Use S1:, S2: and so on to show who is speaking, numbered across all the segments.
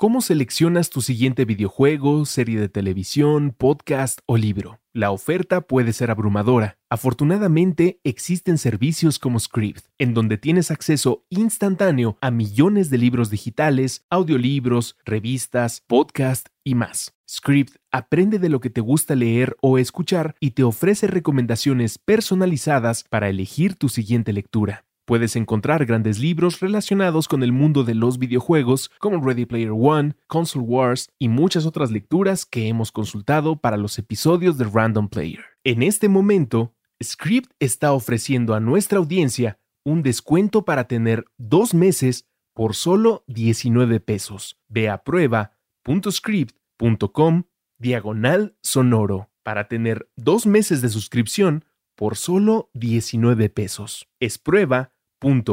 S1: ¿Cómo seleccionas tu siguiente videojuego, serie de televisión, podcast o libro? La oferta puede ser abrumadora. Afortunadamente, existen servicios como Script, en donde tienes acceso instantáneo a millones de libros digitales, audiolibros, revistas, podcasts y más. Script aprende de lo que te gusta leer o escuchar y te ofrece recomendaciones personalizadas para elegir tu siguiente lectura. Puedes encontrar grandes libros relacionados con el mundo de los videojuegos como Ready Player One, Console Wars y muchas otras lecturas que hemos consultado para los episodios de Random Player. En este momento, Script está ofreciendo a nuestra audiencia un descuento para tener dos meses por solo 19 pesos. Ve a prueba.script.com diagonal sonoro para tener dos meses de suscripción por solo 19 pesos. Es prueba .scribd.com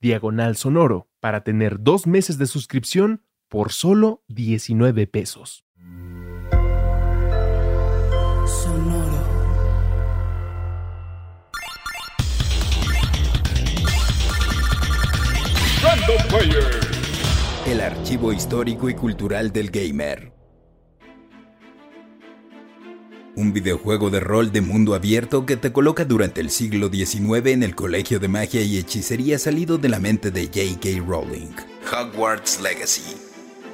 S1: diagonal sonoro para tener dos meses de suscripción por solo 19 pesos. Sonoro.
S2: El archivo histórico y cultural del gamer. Un videojuego de rol de mundo abierto que te coloca durante el siglo XIX en el colegio de magia y hechicería salido de la mente de J.K. Rowling. Hogwarts Legacy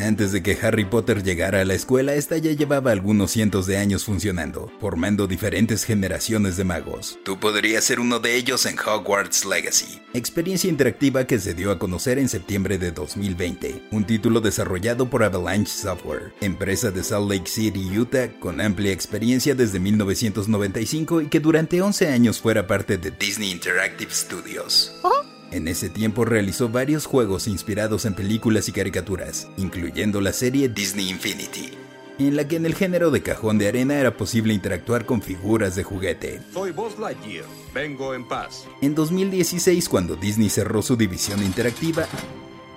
S2: antes de que Harry Potter llegara a la escuela, esta ya llevaba algunos cientos de años funcionando, formando diferentes generaciones de magos. Tú podrías ser uno de ellos en Hogwarts Legacy, experiencia interactiva que se dio a conocer en septiembre de 2020, un título desarrollado por Avalanche Software, empresa de Salt Lake City, Utah, con amplia experiencia desde 1995 y que durante 11 años fuera parte de Disney Interactive Studios. ¿Oh? En ese tiempo realizó varios juegos inspirados en películas y caricaturas, incluyendo la serie Disney Infinity, en la que en el género de cajón de arena era posible interactuar con figuras de juguete.
S3: Soy Buzz Lightyear, vengo en paz.
S2: En 2016, cuando Disney cerró su división interactiva,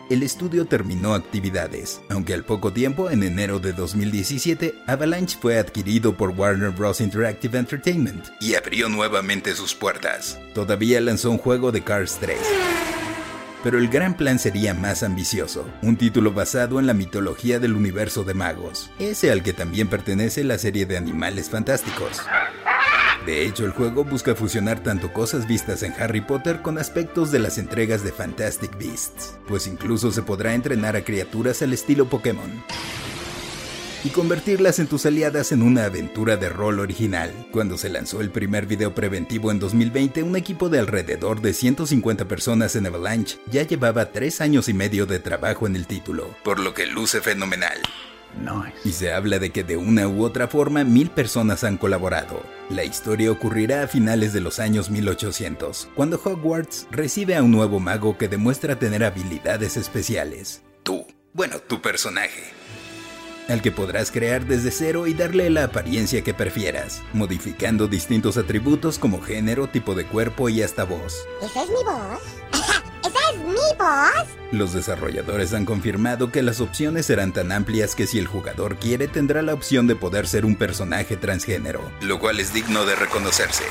S2: el estudio terminó actividades, aunque al poco tiempo, en enero de 2017, Avalanche fue adquirido por Warner Bros. Interactive Entertainment y abrió nuevamente sus puertas. Todavía lanzó un juego de Cars 3. Pero el gran plan sería más ambicioso, un título basado en la mitología del universo de magos, ese al que también pertenece la serie de Animales Fantásticos. De hecho, el juego busca fusionar tanto cosas vistas en Harry Potter con aspectos de las entregas de Fantastic Beasts, pues incluso se podrá entrenar a criaturas al estilo Pokémon y convertirlas en tus aliadas en una aventura de rol original. Cuando se lanzó el primer video preventivo en 2020, un equipo de alrededor de 150 personas en Avalanche ya llevaba tres años y medio de trabajo en el título, por lo que luce fenomenal. Y se habla de que de una u otra forma mil personas han colaborado. La historia ocurrirá a finales de los años 1800, cuando Hogwarts recibe a un nuevo mago que demuestra tener habilidades especiales. Tú, bueno, tu personaje. Al que podrás crear desde cero y darle la apariencia que prefieras, modificando distintos atributos como género, tipo de cuerpo y hasta voz.
S4: ¿Esa es mi voz? Mi voz?
S2: Los desarrolladores han confirmado que las opciones serán tan amplias que si el jugador quiere tendrá la opción de poder ser un personaje transgénero, lo cual es digno de reconocerse.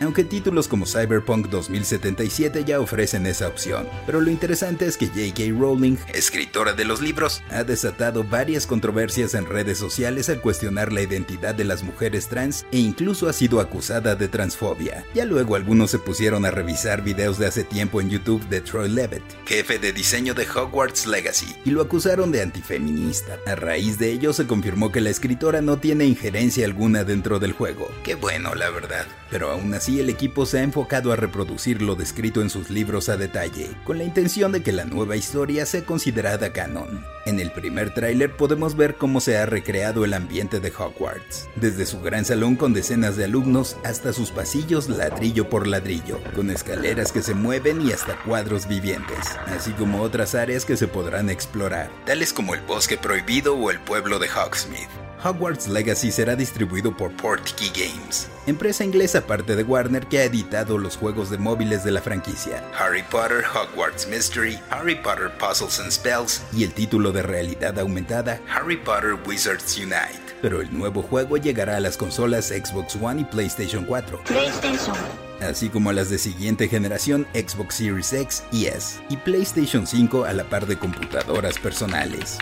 S2: Aunque títulos como Cyberpunk 2077 ya ofrecen esa opción. Pero lo interesante es que J.K. Rowling, escritora de los libros, ha desatado varias controversias en redes sociales al cuestionar la identidad de las mujeres trans e incluso ha sido acusada de transfobia. Ya luego algunos se pusieron a revisar videos de hace tiempo en YouTube de Troy Levitt, jefe de diseño de Hogwarts Legacy, y lo acusaron de antifeminista. A raíz de ello se confirmó que la escritora no tiene injerencia alguna dentro del juego. Qué bueno, la verdad. Pero aún así el equipo se ha enfocado a reproducir lo descrito en sus libros a detalle, con la intención de que la nueva historia sea considerada canon. En el primer tráiler podemos ver cómo se ha recreado el ambiente de Hogwarts, desde su gran salón con decenas de alumnos hasta sus pasillos ladrillo por ladrillo, con escaleras que se mueven y hasta cuadros vivientes, así como otras áreas que se podrán explorar, tales como el bosque prohibido o el pueblo de Hogsmeade. Hogwarts Legacy será distribuido por Portkey Games, empresa inglesa parte de Warner que ha editado los juegos de móviles de la franquicia, Harry Potter Hogwarts Mystery, Harry Potter Puzzles and Spells y el título de realidad aumentada Harry Potter Wizards Unite. Pero el nuevo juego llegará a las consolas Xbox One y PlayStation 4.
S4: PlayStation.
S2: Así como a las de siguiente generación Xbox Series X y S, y PlayStation 5 a la par de computadoras personales.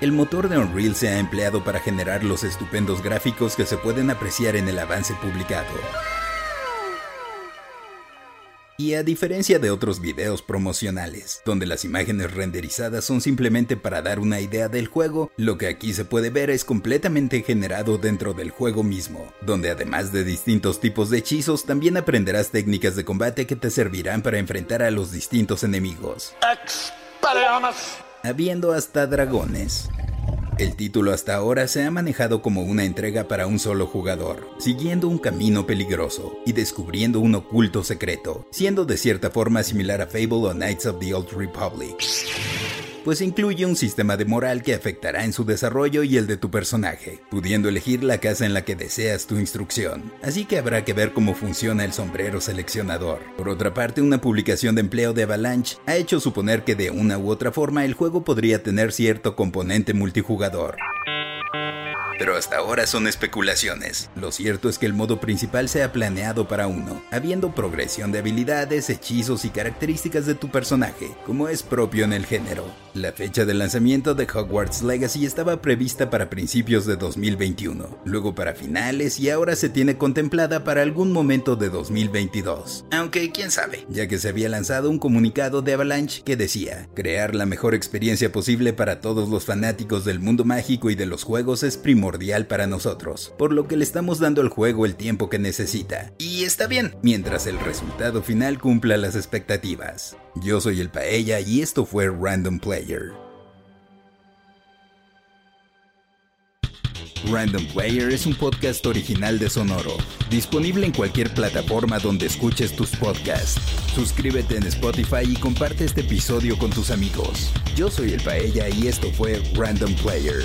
S2: El motor de Unreal se ha empleado para generar los estupendos gráficos que se pueden apreciar en el avance publicado. Y a diferencia de otros videos promocionales, donde las imágenes renderizadas son simplemente para dar una idea del juego, lo que aquí se puede ver es completamente generado dentro del juego mismo, donde además de distintos tipos de hechizos, también aprenderás técnicas de combate que te servirán para enfrentar a los distintos enemigos. Habiendo hasta dragones. El título hasta ahora se ha manejado como una entrega para un solo jugador, siguiendo un camino peligroso y descubriendo un oculto secreto, siendo de cierta forma similar a Fable o Knights of the Old Republic pues incluye un sistema de moral que afectará en su desarrollo y el de tu personaje, pudiendo elegir la casa en la que deseas tu instrucción. Así que habrá que ver cómo funciona el sombrero seleccionador. Por otra parte, una publicación de empleo de Avalanche ha hecho suponer que de una u otra forma el juego podría tener cierto componente multijugador pero hasta ahora son especulaciones. Lo cierto es que el modo principal se ha planeado para uno, habiendo progresión de habilidades, hechizos y características de tu personaje, como es propio en el género. La fecha de lanzamiento de Hogwarts Legacy estaba prevista para principios de 2021, luego para finales y ahora se tiene contemplada para algún momento de 2022. Aunque quién sabe, ya que se había lanzado un comunicado de Avalanche que decía, crear la mejor experiencia posible para todos los fanáticos del mundo mágico y de los juegos es primordial para nosotros, por lo que le estamos dando al juego el tiempo que necesita. Y está bien, mientras el resultado final cumpla las expectativas. Yo soy el Paella y esto fue Random Player. Random Player es un podcast original de Sonoro, disponible en cualquier plataforma donde escuches tus podcasts. Suscríbete en Spotify y comparte este episodio con tus amigos. Yo soy el Paella y esto fue Random Player.